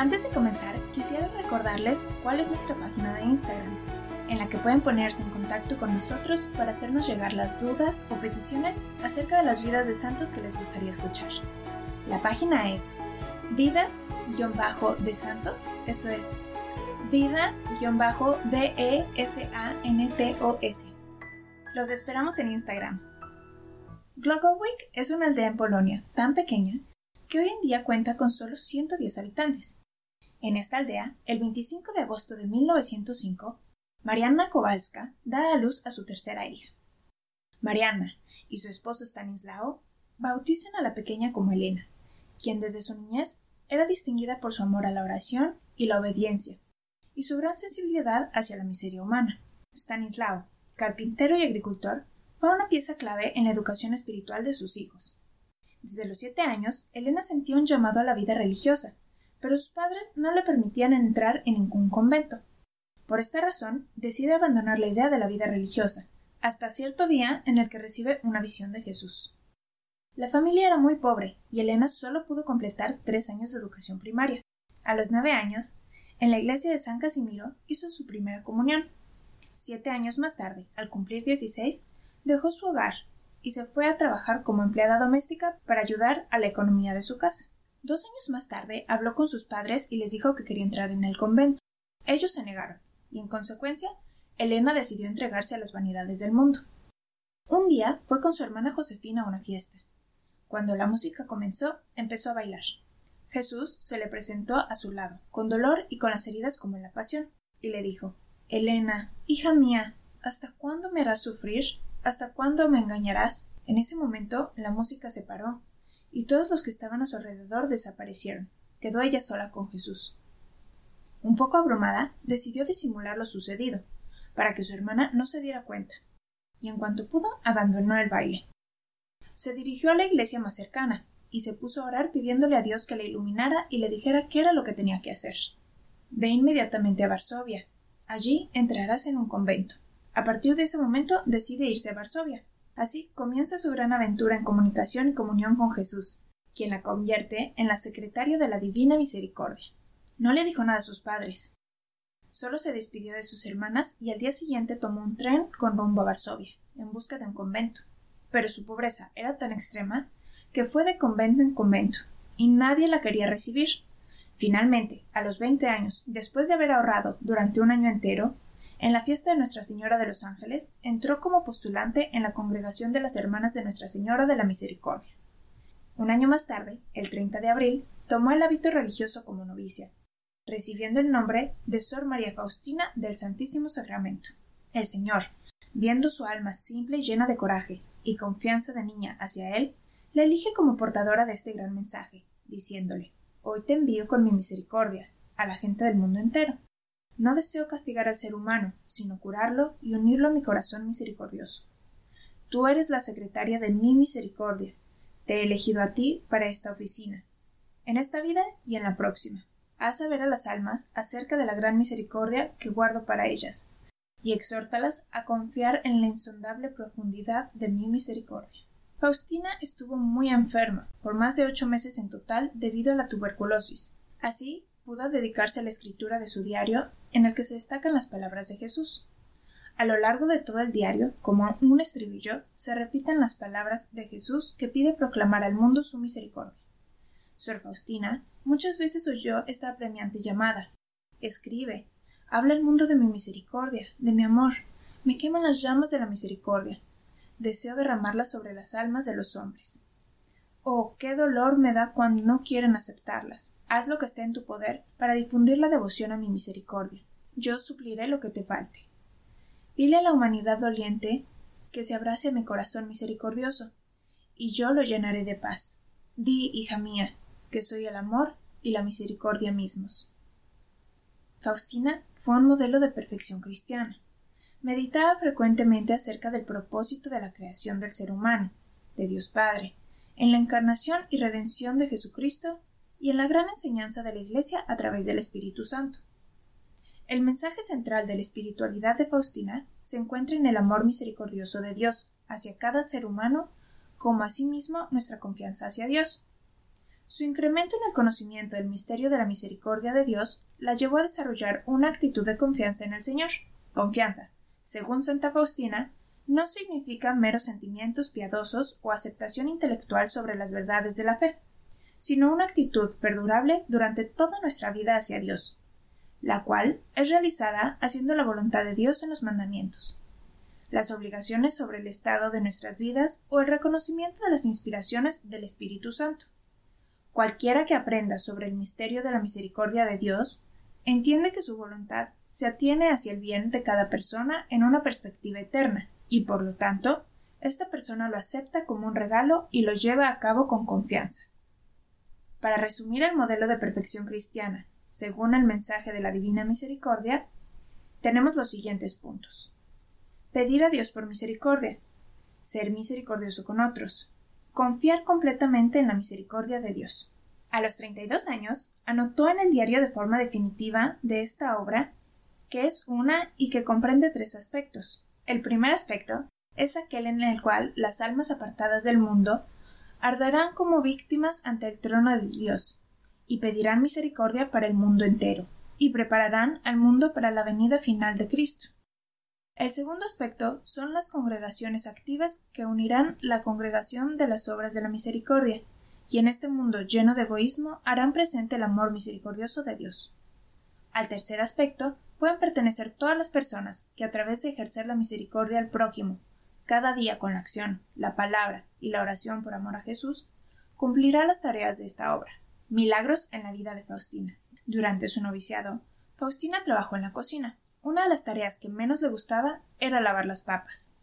Antes de comenzar, quisiera recordarles cuál es nuestra página de Instagram, en la que pueden ponerse en contacto con nosotros para hacernos llegar las dudas o peticiones acerca de las vidas de santos que les gustaría escuchar. La página es vidas-de esto es vidas-d-e-s-a-n-t-o-s. Los esperamos en Instagram. Glogowick es una aldea en Polonia tan pequeña que hoy en día cuenta con solo 110 habitantes. En esta aldea, el 25 de agosto de 1905, Marianna Kowalska da a luz a su tercera hija. Marianna y su esposo Stanislao bautizan a la pequeña como Elena, quien desde su niñez era distinguida por su amor a la oración y la obediencia, y su gran sensibilidad hacia la miseria humana. Stanislao, carpintero y agricultor, fue una pieza clave en la educación espiritual de sus hijos. Desde los siete años, Elena sentía un llamado a la vida religiosa, pero sus padres no le permitían entrar en ningún convento. Por esta razón, decide abandonar la idea de la vida religiosa, hasta cierto día en el que recibe una visión de Jesús. La familia era muy pobre y Elena solo pudo completar tres años de educación primaria. A los nueve años, en la iglesia de San Casimiro hizo su primera comunión. Siete años más tarde, al cumplir dieciséis, dejó su hogar y se fue a trabajar como empleada doméstica para ayudar a la economía de su casa. Dos años más tarde habló con sus padres y les dijo que quería entrar en el convento. Ellos se negaron, y en consecuencia, Elena decidió entregarse a las vanidades del mundo. Un día fue con su hermana Josefina a una fiesta. Cuando la música comenzó, empezó a bailar. Jesús se le presentó a su lado, con dolor y con las heridas como en la pasión, y le dijo Elena, hija mía, ¿hasta cuándo me harás sufrir? ¿Hasta cuándo me engañarás? En ese momento la música se paró, y todos los que estaban a su alrededor desaparecieron. Quedó ella sola con Jesús. Un poco abrumada, decidió disimular lo sucedido, para que su hermana no se diera cuenta, y en cuanto pudo abandonó el baile. Se dirigió a la iglesia más cercana, y se puso a orar pidiéndole a Dios que le iluminara y le dijera qué era lo que tenía que hacer. Ve inmediatamente a Varsovia. Allí entrarás en un convento. A partir de ese momento decide irse a Varsovia. Así comienza su gran aventura en comunicación y comunión con Jesús, quien la convierte en la secretaria de la Divina Misericordia. No le dijo nada a sus padres. Solo se despidió de sus hermanas y al día siguiente tomó un tren con rumbo a Varsovia, en busca de un convento. Pero su pobreza era tan extrema que fue de convento en convento, y nadie la quería recibir. Finalmente, a los veinte años, después de haber ahorrado durante un año entero, en la fiesta de Nuestra Señora de los Ángeles, entró como postulante en la congregación de las Hermanas de Nuestra Señora de la Misericordia. Un año más tarde, el 30 de abril, tomó el hábito religioso como novicia, recibiendo el nombre de Sor María Faustina del Santísimo Sacramento. El Señor, viendo su alma simple y llena de coraje y confianza de niña hacia él, la elige como portadora de este gran mensaje, diciéndole Hoy te envío con mi misericordia a la gente del mundo entero. No deseo castigar al ser humano, sino curarlo y unirlo a mi corazón misericordioso. Tú eres la secretaria de mi misericordia. Te he elegido a ti para esta oficina, en esta vida y en la próxima. Haz saber a las almas acerca de la gran misericordia que guardo para ellas, y exhórtalas a confiar en la insondable profundidad de mi misericordia. Faustina estuvo muy enferma, por más de ocho meses en total, debido a la tuberculosis. Así pudo dedicarse a la escritura de su diario, en el que se destacan las palabras de Jesús. A lo largo de todo el diario, como un estribillo, se repiten las palabras de Jesús que pide proclamar al mundo su misericordia. Sor Faustina muchas veces oyó esta apremiante llamada. Escribe, habla el mundo de mi misericordia, de mi amor. Me queman las llamas de la misericordia. Deseo derramarlas sobre las almas de los hombres. Oh, qué dolor me da cuando no quieren aceptarlas. Haz lo que esté en tu poder para difundir la devoción a mi misericordia. Yo supliré lo que te falte. Dile a la humanidad doliente que se abrace a mi corazón misericordioso, y yo lo llenaré de paz. Di, hija mía, que soy el amor y la misericordia mismos. Faustina fue un modelo de perfección cristiana. Meditaba frecuentemente acerca del propósito de la creación del ser humano, de Dios Padre, en la encarnación y redención de Jesucristo y en la gran enseñanza de la Iglesia a través del Espíritu Santo. El mensaje central de la espiritualidad de Faustina se encuentra en el amor misericordioso de Dios hacia cada ser humano, como asimismo nuestra confianza hacia Dios. Su incremento en el conocimiento del misterio de la misericordia de Dios la llevó a desarrollar una actitud de confianza en el Señor. Confianza, según Santa Faustina, no significa meros sentimientos piadosos o aceptación intelectual sobre las verdades de la fe, sino una actitud perdurable durante toda nuestra vida hacia Dios, la cual es realizada haciendo la voluntad de Dios en los mandamientos, las obligaciones sobre el estado de nuestras vidas o el reconocimiento de las inspiraciones del Espíritu Santo. Cualquiera que aprenda sobre el misterio de la misericordia de Dios entiende que su voluntad se atiene hacia el bien de cada persona en una perspectiva eterna, y por lo tanto, esta persona lo acepta como un regalo y lo lleva a cabo con confianza. Para resumir el modelo de perfección cristiana, según el mensaje de la Divina Misericordia, tenemos los siguientes puntos. Pedir a Dios por misericordia, ser misericordioso con otros, confiar completamente en la misericordia de Dios. A los 32 años, anotó en el diario de forma definitiva de esta obra que es una y que comprende tres aspectos. El primer aspecto es aquel en el cual las almas apartadas del mundo arderán como víctimas ante el trono de Dios y pedirán misericordia para el mundo entero, y prepararán al mundo para la venida final de Cristo. El segundo aspecto son las congregaciones activas que unirán la congregación de las obras de la misericordia, y en este mundo lleno de egoísmo harán presente el amor misericordioso de Dios. Al tercer aspecto pueden pertenecer todas las personas que a través de ejercer la misericordia al prójimo, cada día con la acción, la palabra y la oración por amor a Jesús, cumplirá las tareas de esta obra. Milagros en la vida de Faustina. Durante su noviciado, Faustina trabajó en la cocina, una de las tareas que menos le gustaba era lavar las papas,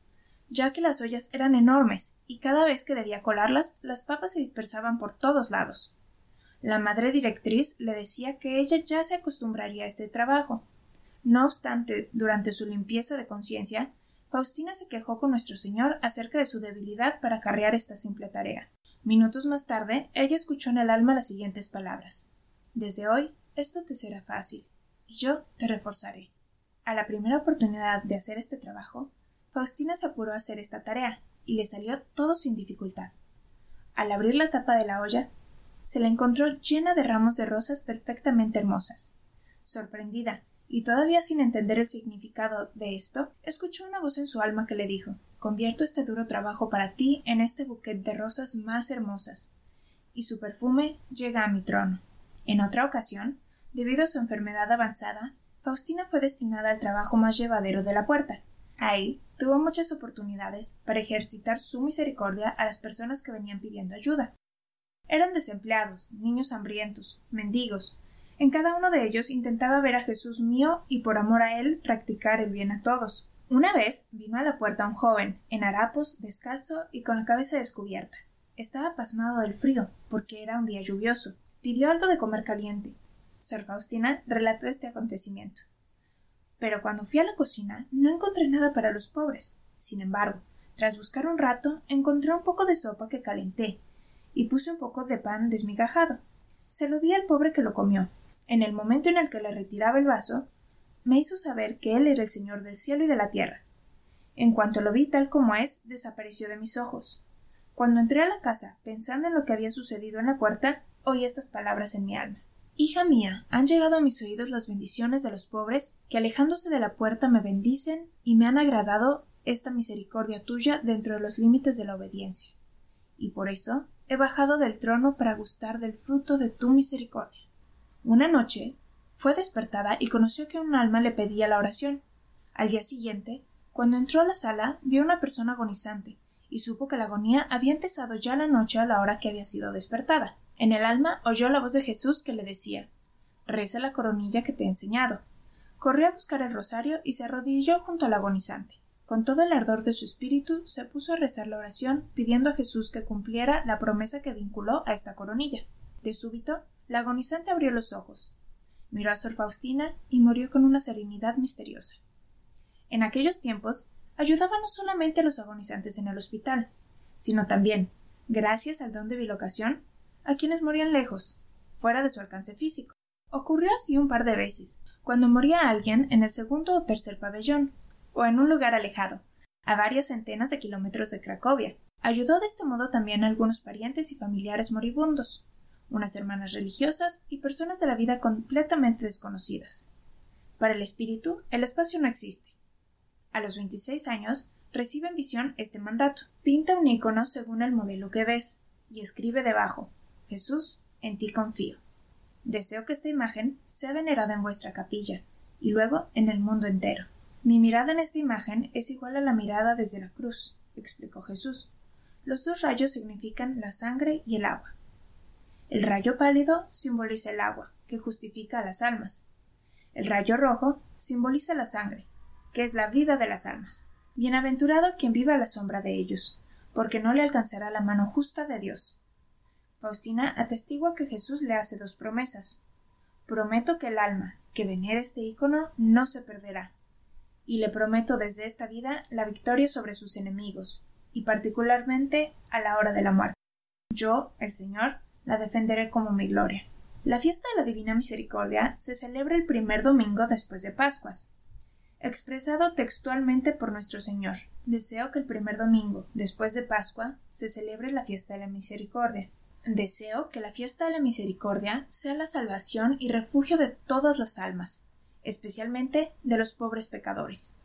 ya que las ollas eran enormes y cada vez que debía colarlas las papas se dispersaban por todos lados. La madre directriz le decía que ella ya se acostumbraría a este trabajo. No obstante, durante su limpieza de conciencia, Faustina se quejó con nuestro Señor acerca de su debilidad para carrear esta simple tarea. Minutos más tarde, ella escuchó en el alma las siguientes palabras Desde hoy esto te será fácil, y yo te reforzaré. A la primera oportunidad de hacer este trabajo, Faustina se apuró a hacer esta tarea, y le salió todo sin dificultad. Al abrir la tapa de la olla, se la encontró llena de ramos de rosas perfectamente hermosas. Sorprendida, y todavía sin entender el significado de esto, escuchó una voz en su alma que le dijo Convierto este duro trabajo para ti en este buquet de rosas más hermosas, y su perfume llega a mi trono. En otra ocasión, debido a su enfermedad avanzada, Faustina fue destinada al trabajo más llevadero de la puerta. Ahí tuvo muchas oportunidades para ejercitar su misericordia a las personas que venían pidiendo ayuda. Eran desempleados, niños hambrientos, mendigos. En cada uno de ellos intentaba ver a Jesús mío y por amor a él practicar el bien a todos. Una vez vino a la puerta un joven, en harapos, descalzo y con la cabeza descubierta. Estaba pasmado del frío, porque era un día lluvioso. Pidió algo de comer caliente, Sor Faustina relató este acontecimiento. Pero cuando fui a la cocina no encontré nada para los pobres. Sin embargo, tras buscar un rato, encontré un poco de sopa que calenté y puse un poco de pan desmigajado. Se lo di al pobre que lo comió. En el momento en el que le retiraba el vaso, me hizo saber que él era el Señor del cielo y de la tierra. En cuanto lo vi tal como es, desapareció de mis ojos. Cuando entré a la casa, pensando en lo que había sucedido en la puerta, oí estas palabras en mi alma. Hija mía, han llegado a mis oídos las bendiciones de los pobres, que alejándose de la puerta me bendicen y me han agradado esta misericordia tuya dentro de los límites de la obediencia. Y por eso he bajado del trono para gustar del fruto de tu misericordia. Una noche fue despertada y conoció que un alma le pedía la oración. Al día siguiente, cuando entró a la sala, vio una persona agonizante, y supo que la agonía había empezado ya la noche a la hora que había sido despertada. En el alma oyó la voz de Jesús que le decía Reza la coronilla que te he enseñado. Corrió a buscar el rosario y se arrodilló junto al agonizante. Con todo el ardor de su espíritu se puso a rezar la oración pidiendo a Jesús que cumpliera la promesa que vinculó a esta coronilla. De súbito, la agonizante abrió los ojos. miró a Sor Faustina y murió con una serenidad misteriosa. En aquellos tiempos ayudaba no solamente a los agonizantes en el hospital, sino también, gracias al don de bilocación, a quienes morían lejos, fuera de su alcance físico. Ocurrió así un par de veces, cuando moría alguien en el segundo o tercer pabellón, o en un lugar alejado, a varias centenas de kilómetros de Cracovia. Ayudó de este modo también a algunos parientes y familiares moribundos, unas hermanas religiosas y personas de la vida completamente desconocidas. Para el espíritu, el espacio no existe. A los 26 años, recibe en visión este mandato. Pinta un icono según el modelo que ves y escribe debajo Jesús, en ti confío. Deseo que esta imagen sea venerada en vuestra capilla y luego en el mundo entero. Mi mirada en esta imagen es igual a la mirada desde la cruz, explicó Jesús. Los dos rayos significan la sangre y el agua. El rayo pálido simboliza el agua, que justifica a las almas. El rayo rojo simboliza la sangre, que es la vida de las almas. Bienaventurado quien viva a la sombra de ellos, porque no le alcanzará la mano justa de Dios. Faustina atestigua que Jesús le hace dos promesas. Prometo que el alma que venera este ícono no se perderá, y le prometo desde esta vida la victoria sobre sus enemigos, y particularmente a la hora de la muerte. Yo, el Señor, la defenderé como mi gloria. La fiesta de la Divina Misericordia se celebra el primer domingo después de Pascuas. Expresado textualmente por nuestro Señor, deseo que el primer domingo después de Pascua se celebre la fiesta de la Misericordia. Deseo que la fiesta de la Misericordia sea la salvación y refugio de todas las almas, especialmente de los pobres pecadores.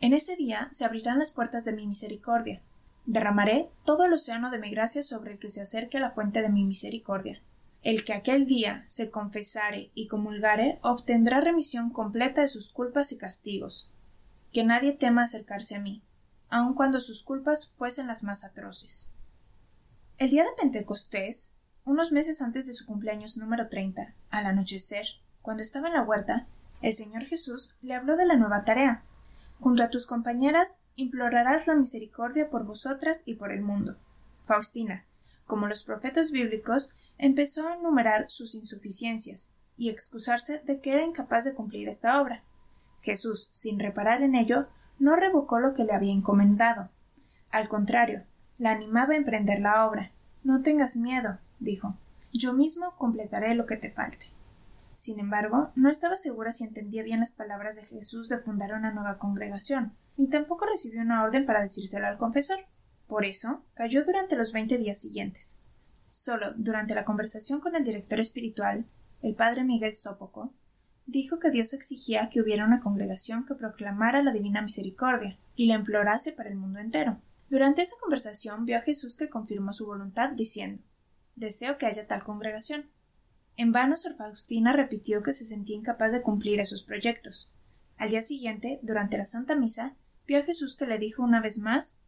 En ese día se abrirán las puertas de mi misericordia, Derramaré todo el océano de mi gracia sobre el que se acerque la fuente de mi misericordia. El que aquel día se confesare y comulgare obtendrá remisión completa de sus culpas y castigos. Que nadie tema acercarse a mí, aun cuando sus culpas fuesen las más atroces. El día de Pentecostés, unos meses antes de su cumpleaños número treinta, al anochecer, cuando estaba en la huerta, el Señor Jesús le habló de la nueva tarea, Junto a tus compañeras implorarás la misericordia por vosotras y por el mundo. Faustina, como los profetas bíblicos, empezó a enumerar sus insuficiencias y excusarse de que era incapaz de cumplir esta obra. Jesús, sin reparar en ello, no revocó lo que le había encomendado. Al contrario, la animaba a emprender la obra. No tengas miedo, dijo. Yo mismo completaré lo que te falte. Sin embargo, no estaba segura si entendía bien las palabras de Jesús de fundar una nueva congregación, ni tampoco recibió una orden para decírselo al confesor. Por eso, cayó durante los veinte días siguientes. Solo durante la conversación con el director espiritual, el padre Miguel Sópoco, dijo que Dios exigía que hubiera una congregación que proclamara la divina misericordia y la implorase para el mundo entero. Durante esa conversación vio a Jesús que confirmó su voluntad diciendo Deseo que haya tal congregación. En vano Sor Faustina repitió que se sentía incapaz de cumplir esos proyectos. Al día siguiente, durante la Santa Misa, vio a Jesús que le dijo una vez más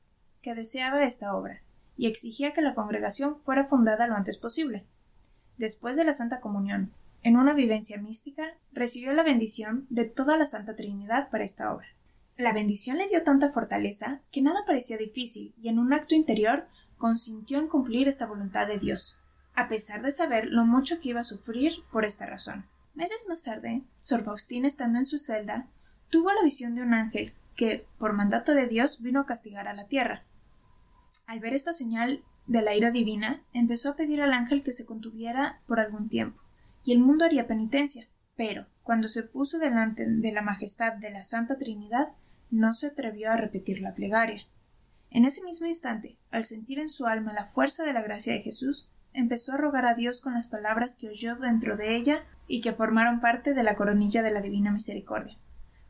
que deseaba esta obra, y exigía que la congregación fuera fundada lo antes posible. Después de la Santa Comunión, en una vivencia mística, recibió la bendición de toda la Santa Trinidad para esta obra. La bendición le dio tanta fortaleza que nada parecía difícil, y en un acto interior consintió en cumplir esta voluntad de Dios, a pesar de saber lo mucho que iba a sufrir por esta razón. Meses más tarde, Sor Faustina, estando en su celda, tuvo la visión de un ángel que, por mandato de Dios, vino a castigar a la tierra. Al ver esta señal de la ira divina, empezó a pedir al ángel que se contuviera por algún tiempo, y el mundo haría penitencia. Pero, cuando se puso delante de la majestad de la Santa Trinidad, no se atrevió a repetir la plegaria. En ese mismo instante, al sentir en su alma la fuerza de la gracia de Jesús, empezó a rogar a Dios con las palabras que oyó dentro de ella y que formaron parte de la coronilla de la Divina Misericordia.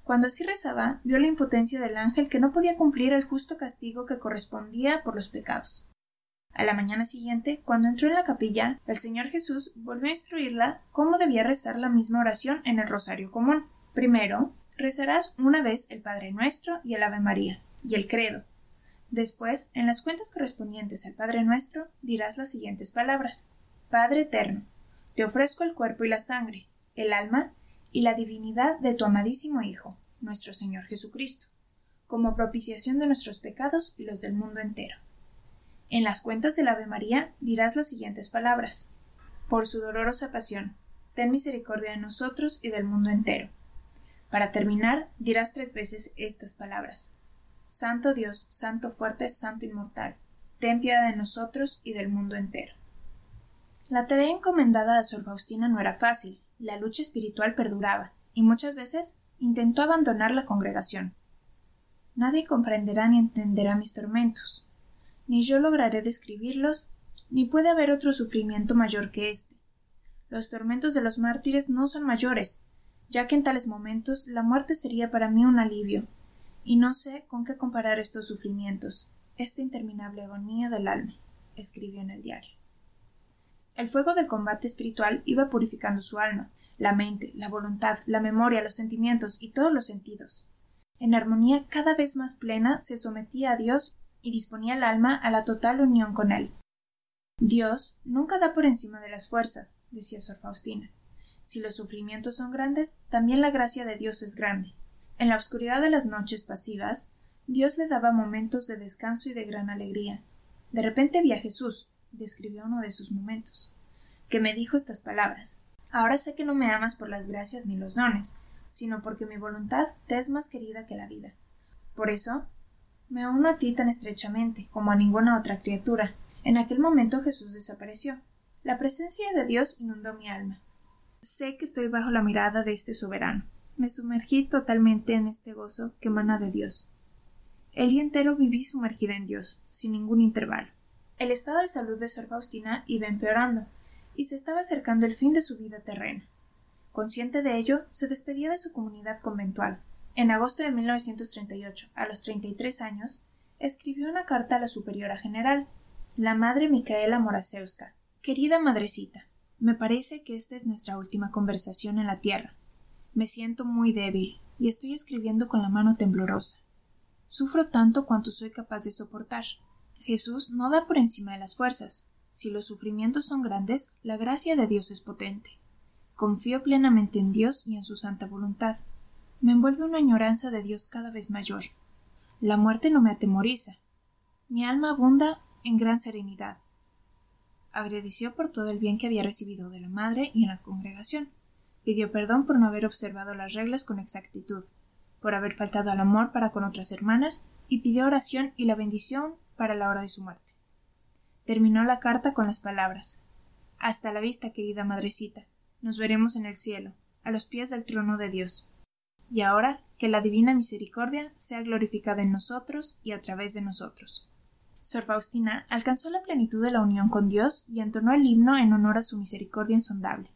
Cuando así rezaba, vio la impotencia del ángel que no podía cumplir el justo castigo que correspondía por los pecados. A la mañana siguiente, cuando entró en la capilla, el Señor Jesús volvió a instruirla cómo debía rezar la misma oración en el rosario común. Primero, rezarás una vez el Padre Nuestro y el Ave María, y el Credo, Después, en las cuentas correspondientes al Padre nuestro, dirás las siguientes palabras Padre eterno, te ofrezco el cuerpo y la sangre, el alma y la divinidad de tu amadísimo Hijo, nuestro Señor Jesucristo, como propiciación de nuestros pecados y los del mundo entero. En las cuentas del Ave María dirás las siguientes palabras Por su dolorosa pasión, ten misericordia de nosotros y del mundo entero. Para terminar, dirás tres veces estas palabras. Santo Dios, Santo fuerte, Santo inmortal, ten piedad de nosotros y del mundo entero. La tarea encomendada a Sor Faustina no era fácil, la lucha espiritual perduraba, y muchas veces intentó abandonar la congregación. Nadie comprenderá ni entenderá mis tormentos, ni yo lograré describirlos, ni puede haber otro sufrimiento mayor que éste. Los tormentos de los mártires no son mayores, ya que en tales momentos la muerte sería para mí un alivio, y no sé con qué comparar estos sufrimientos, esta interminable agonía del alma, escribió en el diario. El fuego del combate espiritual iba purificando su alma, la mente, la voluntad, la memoria, los sentimientos y todos los sentidos. En armonía cada vez más plena se sometía a Dios y disponía el alma a la total unión con él. Dios nunca da por encima de las fuerzas, decía Sor Faustina. Si los sufrimientos son grandes, también la gracia de Dios es grande. En la oscuridad de las noches pasivas, Dios le daba momentos de descanso y de gran alegría. De repente vi a Jesús, describió uno de sus momentos, que me dijo estas palabras Ahora sé que no me amas por las gracias ni los dones, sino porque mi voluntad te es más querida que la vida. Por eso me uno a ti tan estrechamente como a ninguna otra criatura. En aquel momento Jesús desapareció. La presencia de Dios inundó mi alma. Sé que estoy bajo la mirada de este soberano. Me sumergí totalmente en este gozo que emana de Dios. El día entero viví sumergida en Dios, sin ningún intervalo. El estado de salud de Sor Faustina iba empeorando, y se estaba acercando el fin de su vida terrena. Consciente de ello, se despedía de su comunidad conventual. En agosto de 1938, a los 33 años, escribió una carta a la superiora general, la madre Micaela Morasewska. Querida madrecita, me parece que esta es nuestra última conversación en la tierra. Me siento muy débil y estoy escribiendo con la mano temblorosa. Sufro tanto cuanto soy capaz de soportar. Jesús no da por encima de las fuerzas. Si los sufrimientos son grandes, la gracia de Dios es potente. Confío plenamente en Dios y en su santa voluntad. Me envuelve una añoranza de Dios cada vez mayor. La muerte no me atemoriza. Mi alma abunda en gran serenidad. Agradeció por todo el bien que había recibido de la madre y en la congregación. Pidió perdón por no haber observado las reglas con exactitud, por haber faltado al amor para con otras hermanas, y pidió oración y la bendición para la hora de su muerte. Terminó la carta con las palabras Hasta la vista, querida madrecita. Nos veremos en el cielo, a los pies del trono de Dios. Y ahora que la divina misericordia sea glorificada en nosotros y a través de nosotros. Sor Faustina alcanzó la plenitud de la unión con Dios y entonó el himno en honor a su misericordia insondable.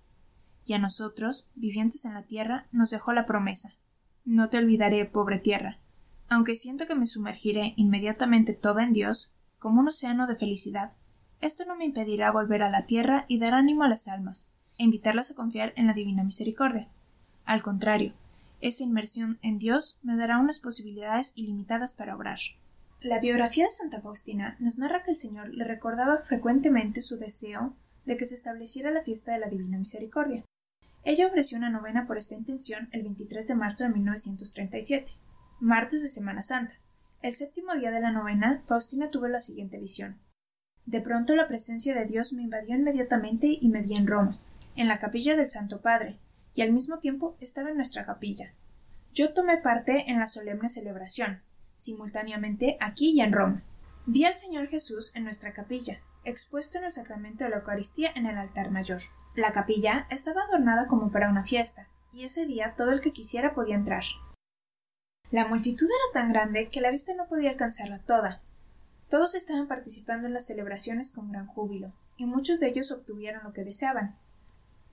Y a nosotros, vivientes en la tierra, nos dejó la promesa No te olvidaré, pobre tierra. Aunque siento que me sumergiré inmediatamente toda en Dios, como un océano de felicidad, esto no me impedirá volver a la tierra y dar ánimo a las almas, e invitarlas a confiar en la divina misericordia. Al contrario, esa inmersión en Dios me dará unas posibilidades ilimitadas para obrar. La biografía de Santa Faustina nos narra que el Señor le recordaba frecuentemente su deseo de que se estableciera la fiesta de la Divina Misericordia. Ella ofreció una novena por esta intención el 23 de marzo de 1937, martes de Semana Santa. El séptimo día de la novena, Faustina tuvo la siguiente visión. De pronto la presencia de Dios me invadió inmediatamente y me vi en Roma, en la capilla del Santo Padre, y al mismo tiempo estaba en nuestra capilla. Yo tomé parte en la solemne celebración, simultáneamente aquí y en Roma. Vi al Señor Jesús en nuestra capilla, expuesto en el sacramento de la Eucaristía en el altar mayor. La capilla estaba adornada como para una fiesta, y ese día todo el que quisiera podía entrar. La multitud era tan grande que la vista no podía alcanzarla toda, todos estaban participando en las celebraciones con gran júbilo, y muchos de ellos obtuvieron lo que deseaban.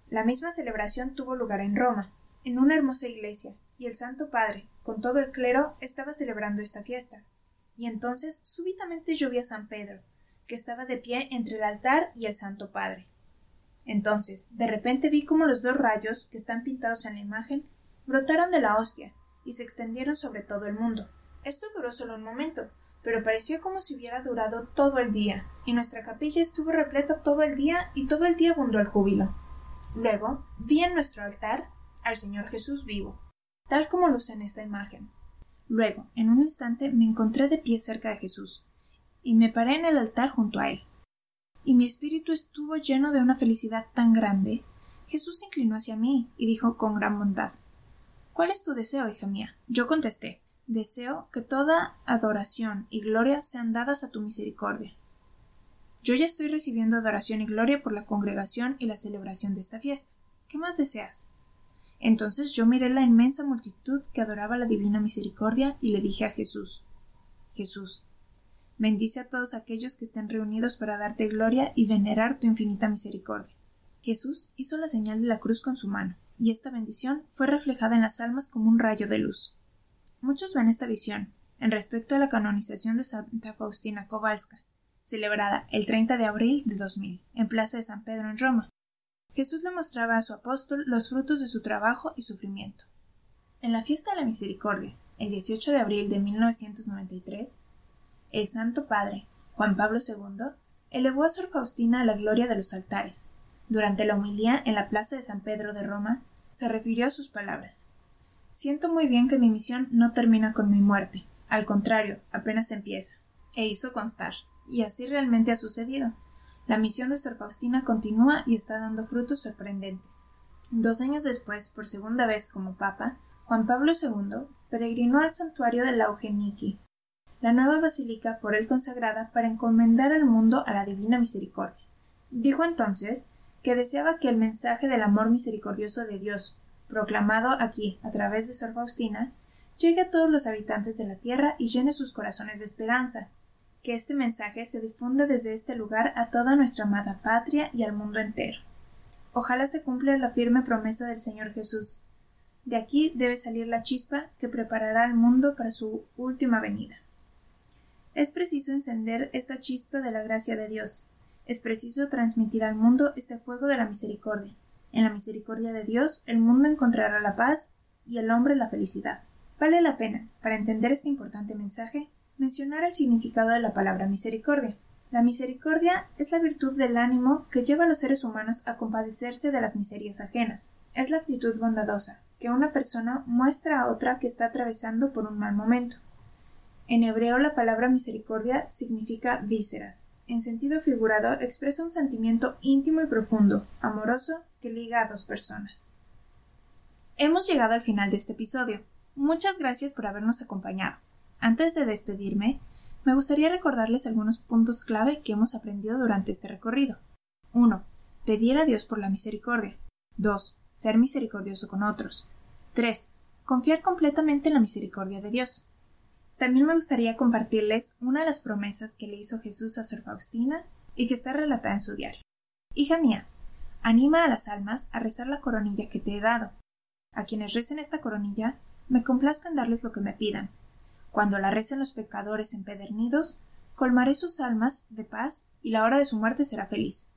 La misma celebración tuvo lugar en Roma, en una hermosa iglesia, y el Santo Padre, con todo el clero, estaba celebrando esta fiesta. Y entonces súbitamente yo vi a San Pedro, que estaba de pie entre el altar y el Santo Padre. Entonces, de repente vi como los dos rayos que están pintados en la imagen brotaron de la hostia y se extendieron sobre todo el mundo. Esto duró solo un momento, pero pareció como si hubiera durado todo el día, y nuestra capilla estuvo repleta todo el día y todo el día abundó el júbilo. Luego vi en nuestro altar al Señor Jesús vivo, tal como luce en esta imagen. Luego, en un instante, me encontré de pie cerca de Jesús, y me paré en el altar junto a él. Y mi espíritu estuvo lleno de una felicidad tan grande Jesús se inclinó hacia mí y dijo con gran bondad ¿Cuál es tu deseo, hija mía? Yo contesté Deseo que toda adoración y gloria sean dadas a tu misericordia. Yo ya estoy recibiendo adoración y gloria por la congregación y la celebración de esta fiesta. ¿Qué más deseas? Entonces yo miré la inmensa multitud que adoraba la divina misericordia y le dije a Jesús Jesús, bendice a todos aquellos que estén reunidos para darte gloria y venerar tu infinita misericordia. Jesús hizo la señal de la cruz con su mano, y esta bendición fue reflejada en las almas como un rayo de luz. Muchos ven esta visión en respecto a la canonización de Santa Faustina Kowalska, celebrada el 30 de abril de 2000 en Plaza de San Pedro en Roma. Jesús le mostraba a su apóstol los frutos de su trabajo y sufrimiento. En la fiesta de la misericordia, el 18 de abril de 1993, el Santo Padre, Juan Pablo II, elevó a Sor Faustina a la gloria de los altares. Durante la homilía en la Plaza de San Pedro de Roma, se refirió a sus palabras. Siento muy bien que mi misión no termina con mi muerte, al contrario, apenas empieza. E hizo constar, y así realmente ha sucedido. La misión de Sor Faustina continúa y está dando frutos sorprendentes. Dos años después, por segunda vez como Papa, Juan Pablo II peregrinó al santuario de la la nueva basílica por él consagrada para encomendar al mundo a la divina misericordia. Dijo entonces que deseaba que el mensaje del amor misericordioso de Dios, proclamado aquí a través de Sor Faustina, llegue a todos los habitantes de la tierra y llene sus corazones de esperanza, que este mensaje se difunda desde este lugar a toda nuestra amada patria y al mundo entero. Ojalá se cumpla la firme promesa del Señor Jesús. De aquí debe salir la chispa que preparará al mundo para su última venida. Es preciso encender esta chispa de la gracia de Dios. Es preciso transmitir al mundo este fuego de la misericordia, en la misericordia de Dios el mundo encontrará la paz y el hombre la felicidad. Vale la pena, para entender este importante mensaje, mencionar el significado de la palabra misericordia. La misericordia es la virtud del ánimo que lleva a los seres humanos a compadecerse de las miserias ajenas. Es la actitud bondadosa que una persona muestra a otra que está atravesando por un mal momento. En hebreo la palabra misericordia significa vísceras. En sentido figurado expresa un sentimiento íntimo y profundo, amoroso que liga a dos personas. Hemos llegado al final de este episodio. Muchas gracias por habernos acompañado. Antes de despedirme, me gustaría recordarles algunos puntos clave que hemos aprendido durante este recorrido. 1. Pedir a Dios por la misericordia. 2. Ser misericordioso con otros. 3. Confiar completamente en la misericordia de Dios. También me gustaría compartirles una de las promesas que le hizo Jesús a Sor Faustina y que está relatada en su diario. Hija mía, Anima a las almas a rezar la coronilla que te he dado. A quienes recen esta coronilla, me complazco en darles lo que me pidan. Cuando la recen los pecadores empedernidos, colmaré sus almas de paz y la hora de su muerte será feliz.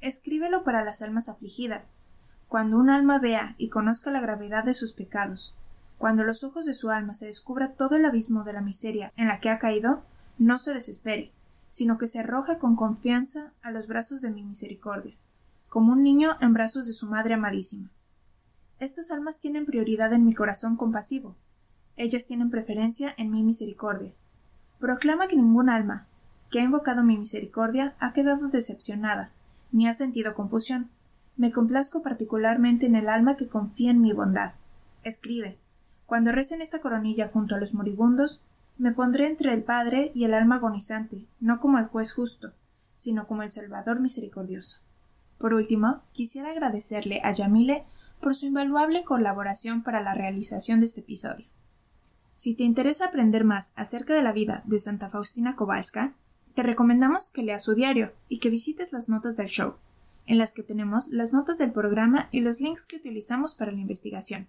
Escríbelo para las almas afligidas. Cuando un alma vea y conozca la gravedad de sus pecados, cuando los ojos de su alma se descubra todo el abismo de la miseria en la que ha caído, no se desespere, sino que se arroje con confianza a los brazos de mi misericordia como un niño en brazos de su madre amadísima. Estas almas tienen prioridad en mi corazón compasivo. Ellas tienen preferencia en mi misericordia. Proclama que ningún alma que ha invocado mi misericordia ha quedado decepcionada, ni ha sentido confusión. Me complazco particularmente en el alma que confía en mi bondad. Escribe. Cuando recen esta coronilla junto a los moribundos, me pondré entre el Padre y el alma agonizante, no como el juez justo, sino como el Salvador misericordioso. Por último, quisiera agradecerle a Yamile por su invaluable colaboración para la realización de este episodio. Si te interesa aprender más acerca de la vida de Santa Faustina Kowalska, te recomendamos que leas su diario y que visites las notas del show, en las que tenemos las notas del programa y los links que utilizamos para la investigación.